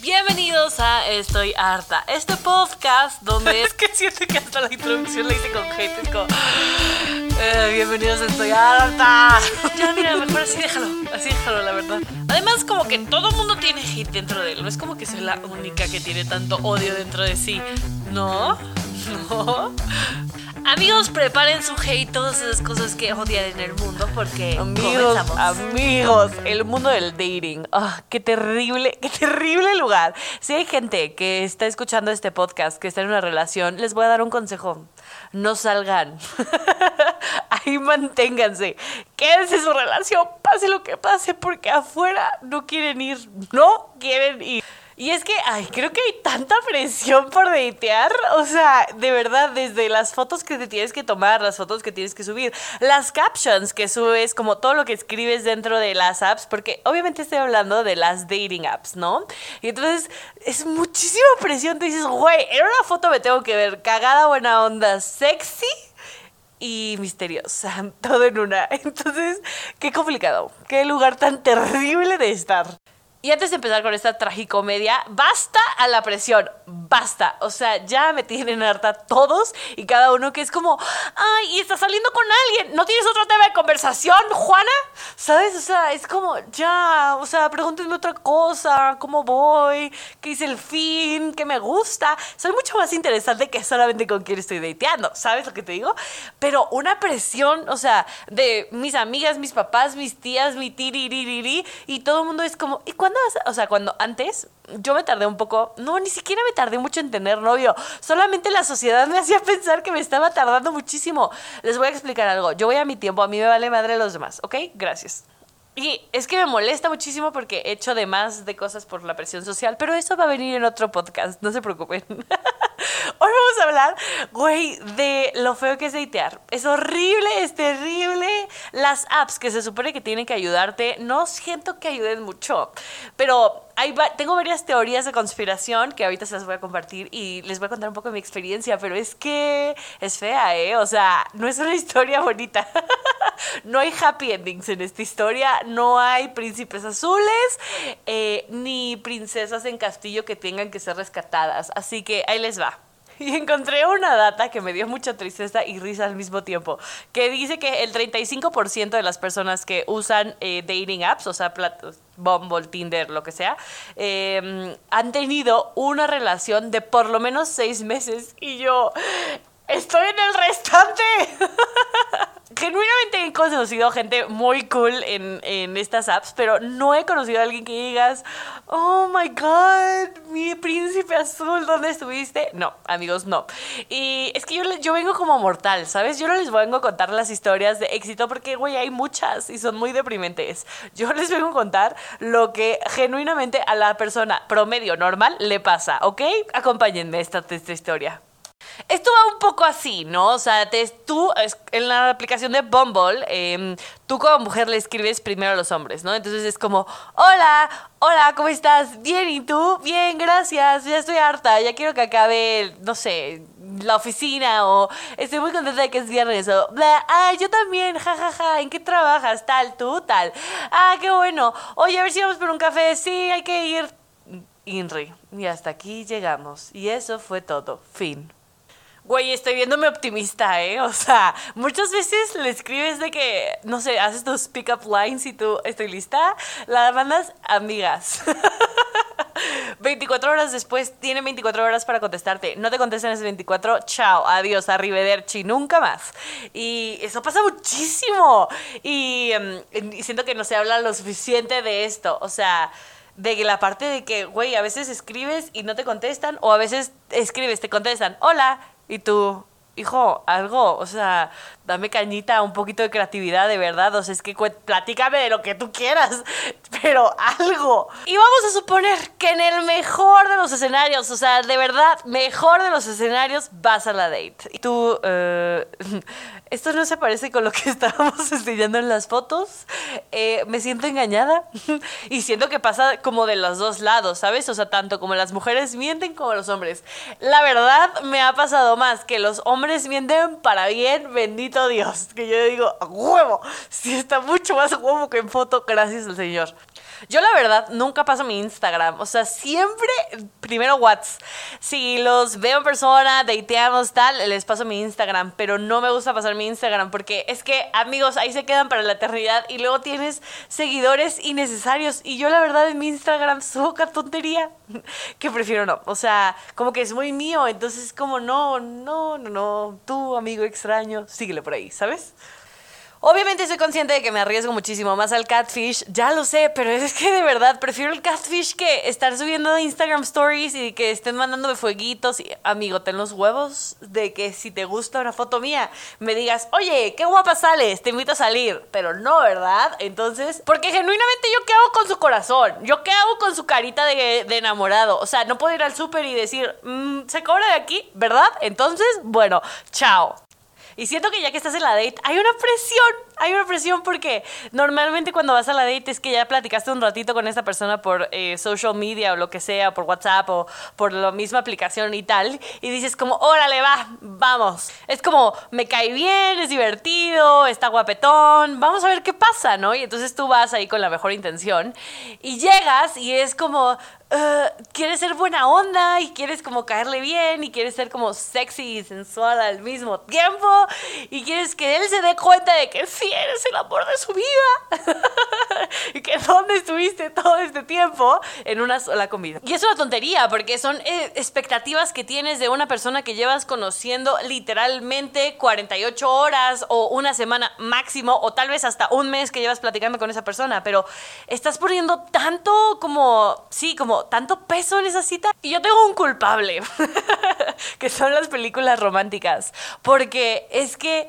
Bienvenidos a Estoy Harta, este podcast donde es que siento que hasta la introducción la hice con gente, es como... eh, bienvenidos a Estoy Harta. Ya, mira, mejor así déjalo, así déjalo, la verdad. Además, como que todo mundo tiene hate dentro de él, no es como que soy la única que tiene tanto odio dentro de sí. No, no. Amigos, preparen su hate, todas esas cosas que odian en el mundo, porque Amigos, comenzamos. amigos, el mundo del dating. Ah, qué terrible, qué terrible lugar. Si hay gente que está escuchando este podcast, que está en una relación, les voy a dar un consejo. No salgan. Ahí manténganse. Quédense en su relación, pase lo que pase, porque afuera no quieren ir. No quieren ir. Y es que, ay, creo que hay tanta presión por datear. O sea, de verdad, desde las fotos que te tienes que tomar, las fotos que tienes que subir, las captions que subes, como todo lo que escribes dentro de las apps, porque obviamente estoy hablando de las dating apps, ¿no? Y entonces es muchísima presión. Te dices, güey, en una foto me tengo que ver cagada, buena onda, sexy y misteriosa, todo en una. Entonces, qué complicado, qué lugar tan terrible de estar. Y antes de empezar con esta tragicomedia, basta a la presión, basta. O sea, ya me tienen harta todos y cada uno que es como, ay, y está saliendo con alguien, ¿no tienes otro tema de conversación, Juana? ¿Sabes? O sea, es como, ya, o sea, pregúntenme otra cosa, ¿cómo voy? ¿Qué hice el fin? ¿Qué me gusta? Soy mucho más interesante que solamente con quién estoy dateando, ¿sabes lo que te digo? Pero una presión, o sea, de mis amigas, mis papás, mis tías, mi tiriririri, y todo el mundo es como, ¿y cuándo vas? a-?" O sea, cuando antes yo me tardé un poco, no, ni siquiera me tardé mucho en tener novio, solamente la sociedad me hacía pensar que me estaba tardando muchísimo. Les voy a explicar algo, yo voy a mi tiempo, a mí me vale madre los demás, ¿ok? Gracias. Y es que me molesta muchísimo porque he hecho de más de cosas por la presión social, pero eso va a venir en otro podcast, no se preocupen. Hoy vamos a hablar, güey, de lo feo que es datear. Es horrible, es terrible. Las apps que se supone que tienen que ayudarte, no siento que ayuden mucho. Pero hay va- tengo varias teorías de conspiración que ahorita se las voy a compartir y les voy a contar un poco de mi experiencia, pero es que es fea, ¿eh? O sea, no es una historia bonita. no hay happy endings en esta historia, no hay príncipes azules, eh, ni princesas en castillo que tengan que ser rescatadas. Así que ahí les va. Y encontré una data que me dio mucha tristeza y risa al mismo tiempo, que dice que el 35% de las personas que usan eh, dating apps, o sea, Bumble, Tinder, lo que sea, eh, han tenido una relación de por lo menos seis meses y yo estoy en el restante. Genuinamente he conocido gente muy cool en, en estas apps, pero no he conocido a alguien que digas, oh my god, mi príncipe azul, ¿dónde estuviste? No, amigos, no. Y es que yo, yo vengo como mortal, ¿sabes? Yo no les vengo a contar las historias de éxito porque, güey, hay muchas y son muy deprimentes. Yo les vengo a contar lo que genuinamente a la persona promedio normal le pasa, ¿ok? Acompáñenme esta, esta historia. Esto va un poco así, ¿no? O sea, te- tú en la aplicación de Bumble, em, tú como mujer le escribes primero a los hombres, ¿no? Entonces es como, hola, hola, ¿cómo estás? Bien, ¿y tú? Bien, gracias, ya estoy harta, ya quiero que acabe, no sé, la oficina o estoy muy contenta de que es viernes o, ah, yo también, jajaja, ¿en qué trabajas? Tal, tú, tal. Ah, qué bueno. Oye, a ver si vamos por un café. Sí, hay que ir. Inri. Y hasta aquí llegamos. Y eso fue todo. Fin. Güey, estoy viéndome optimista, ¿eh? O sea, muchas veces le escribes de que, no sé, haces tus pick-up lines y tú, estoy lista, la mandas amigas. 24 horas después, tiene 24 horas para contestarte. No te contestan esas 24, chao, adiós, arrivederci, nunca más. Y eso pasa muchísimo. Y, em, y siento que no se habla lo suficiente de esto. O sea, de la parte de que, güey, a veces escribes y no te contestan, o a veces escribes, te contestan, hola, y tú, hijo, algo, o sea, dame cañita, un poquito de creatividad, de verdad, o sea, es que platícame de lo que tú quieras, pero algo. Y vamos a suponer que en el mejor de los escenarios, o sea, de verdad, mejor de los escenarios, vas a la date. Tú, eh, esto no se parece con lo que estábamos estudiando en las fotos, eh, me siento engañada y siento que pasa como de los dos lados, ¿sabes? O sea, tanto como las mujeres mienten como los hombres. La verdad me ha pasado más que los hombres mienten para bien, bendito Dios, que yo digo, "A huevo, sí está mucho más huevo que en foto, gracias al Señor. Yo la verdad nunca paso mi Instagram. O sea, siempre primero WhatsApp. Si los veo en persona, dateamos, tal, les paso mi Instagram. Pero no me gusta pasar mi Instagram porque es que, amigos, ahí se quedan para la eternidad y luego tienes seguidores innecesarios. Y yo la verdad en mi Instagram subo tontería que prefiero no. O sea, como que es muy mío. Entonces como no, no, no, no. Tú, amigo extraño, síguele por ahí, ¿sabes? Obviamente soy consciente de que me arriesgo muchísimo más al catfish, ya lo sé, pero es que de verdad prefiero el catfish que estar subiendo Instagram stories y que estén mandándome fueguitos. Y, amigo, ten los huevos de que si te gusta una foto mía, me digas, oye, qué guapa sales, te invito a salir. Pero no, ¿verdad? Entonces, porque genuinamente yo qué hago con su corazón, yo qué hago con su carita de, enamorado. O sea, no puedo ir al súper y decir, mm, se cobra de aquí, ¿verdad? Entonces, bueno, chao. Y siento que ya que estás en la date, hay una presión, hay una presión porque normalmente cuando vas a la date es que ya platicaste un ratito con esta persona por eh, social media o lo que sea, por WhatsApp o por la misma aplicación y tal, y dices como, órale, va, vamos. Es como, me cae bien, es divertido, está guapetón, vamos a ver qué pasa, ¿no? Y entonces tú vas ahí con la mejor intención y llegas y es como, uh, quieres ser buena onda y quieres como caerle bien y quieres ser como sexy y sensual al mismo tiempo y quieres que él se dé cuenta de que sí eres el amor de su vida dónde estuviste todo este tiempo en una sola comida. Y es una tontería porque son eh, expectativas que tienes de una persona que llevas conociendo literalmente 48 horas o una semana máximo o tal vez hasta un mes que llevas platicando con esa persona, pero estás poniendo tanto como, sí, como tanto peso en esa cita. Y yo tengo un culpable, que son las películas románticas. Porque es que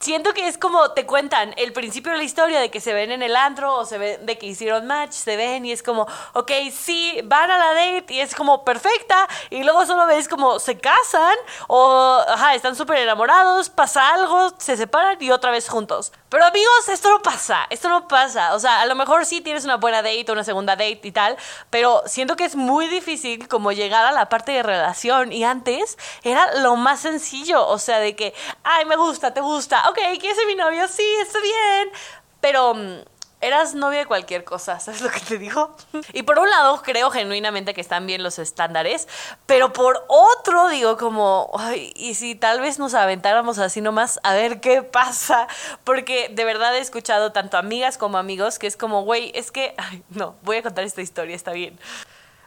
siento que es como te cuentan el principio de la historia de que se ven en el antro o se ven de que hicieron match, se ven y es como, ok, sí, van a la date y es como perfecta y luego solo ves como se casan o, ajá, están súper enamorados, pasa algo, se separan y otra vez juntos. Pero amigos, esto no pasa, esto no pasa. O sea, a lo mejor sí tienes una buena date una segunda date y tal, pero siento que es muy difícil como llegar a la parte de relación y antes era lo más sencillo, o sea, de que, ay, me gusta, te gusta, ok, ¿quieres ser mi novio? Sí, está bien. Pero mm, eras novia de cualquier cosa, ¿sabes lo que te digo? Y por un lado creo genuinamente que están bien los estándares, pero por otro digo como, ay, y si tal vez nos aventáramos así nomás a ver qué pasa, porque de verdad he escuchado tanto amigas como amigos que es como, güey, es que, ay, no, voy a contar esta historia, está bien.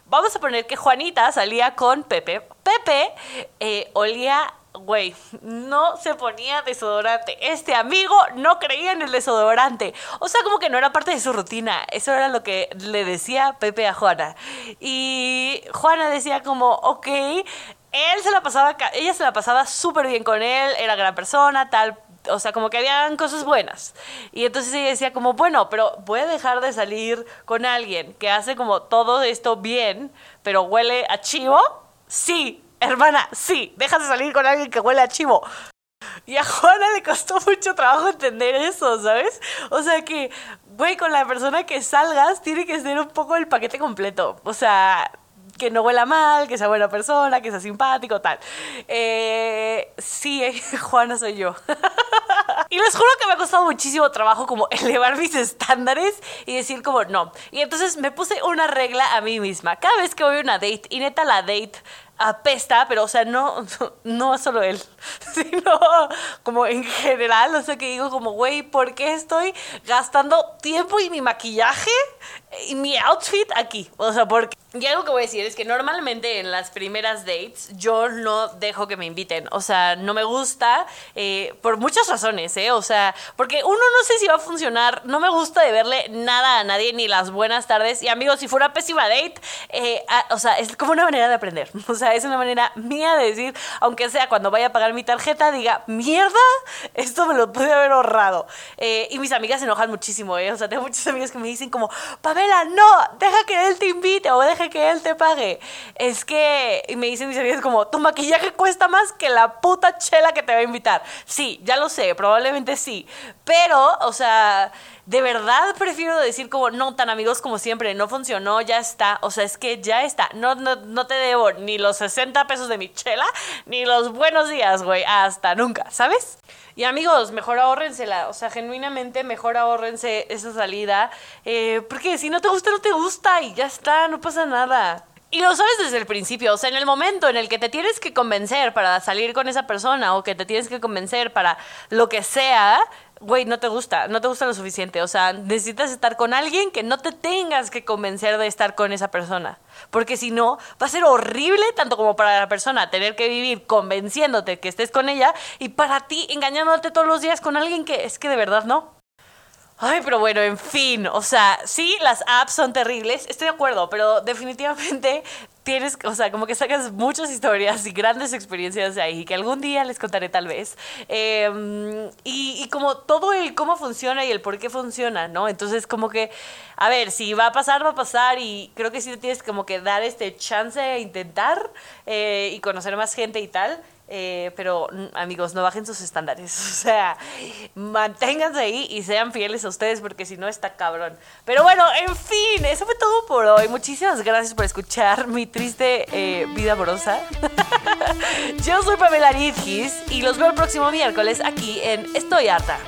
Vamos a poner que Juanita salía con Pepe. Pepe eh, olía güey, no se ponía desodorante. Este amigo no creía en el desodorante. O sea, como que no era parte de su rutina. Eso era lo que le decía Pepe a Juana. Y Juana decía como, ok, él se la pasaba, ella se la pasaba súper bien con él, era gran persona, tal. O sea, como que habían cosas buenas. Y entonces ella decía como, bueno, pero voy a dejar de salir con alguien que hace como todo esto bien, pero huele a chivo. Sí, hermana, sí, dejas de salir con alguien que huele a chivo. Y a Juana le costó mucho trabajo entender eso, ¿sabes? O sea que, güey, con la persona que salgas tiene que ser un poco el paquete completo. O sea, que no huela mal, que sea buena persona, que sea simpático, tal. Eh, sí, Juana soy yo. y les juro que me ha costado muchísimo trabajo como elevar mis estándares y decir como no. Y entonces me puse una regla a mí misma. Cada vez que voy a una date, y neta la date apesta, pero o sea, no, no solo él, sino como en general, o sea, que digo como, güey, ¿por qué estoy gastando tiempo y mi maquillaje y mi outfit aquí? O sea, porque... Y algo que voy a decir es que normalmente en las primeras dates yo no dejo que me inviten, o sea, no me gusta eh, por muchas razones, ¿eh? O sea, porque uno no sé si va a funcionar, no me gusta de verle nada a nadie, ni las buenas tardes, y amigos, si fuera pésima date, eh, o sea, es como una manera de aprender, o sea, es una manera mía de decir, aunque sea cuando vaya a pagar mi tarjeta, diga, mierda, esto me lo pude haber ahorrado. Eh, y mis amigas se enojan muchísimo, ¿eh? O sea, tengo muchas amigas que me dicen como, No, deja que él te invite o deja que él te pague. Es que, y me dicen mis amigas como, tu maquillaje cuesta más que la puta chela que te va a invitar. Sí, ya lo sé, probablemente sí. Pero, o sea de verdad prefiero decir como, no, tan amigos como siempre, no funcionó, ya está. O sea, es que ya está. No, no, no te debo ni los 60 pesos de mi chela, ni los buenos días, güey. Hasta nunca, ¿sabes? Y amigos, mejor ahórrensela. O sea, genuinamente mejor ahórrense esa salida. Eh, porque si no te gusta, no te gusta y ya está, no pasa nada. Y lo sabes desde el principio, o sea, en el momento en el que te tienes que convencer para salir con esa persona o que te tienes que convencer para lo que sea, güey, no te gusta, no te gusta lo suficiente. O sea, necesitas estar con alguien que no te tengas que convencer de estar con esa persona. Porque si no, va a ser horrible tanto como para la persona tener que vivir convenciéndote que estés con ella y para ti engañándote todos los días con alguien que es que de verdad no. Ay, pero bueno, en fin, o sea, sí, las apps son terribles, estoy de acuerdo, pero definitivamente tienes, o sea, como que sacas muchas historias y grandes experiencias de ahí que algún día les contaré tal vez. Em, y, como todo el cómo funciona y el por qué funciona, ¿no? Entonces, como que, a ver, si va a pasar, va a pasar y creo que sí tienes como que dar este chance de intentar eh, y conocer más gente y tal. Eh, pero amigos, no bajen sus estándares. O sea, manténganse ahí y sean fieles a ustedes porque si no está cabrón. Pero bueno, en fin, eso fue todo por hoy. Muchísimas gracias por escuchar mi triste eh, vida amorosa. Yo soy Pamela Ridgis y los veo el próximo miércoles aquí en Estoy harta.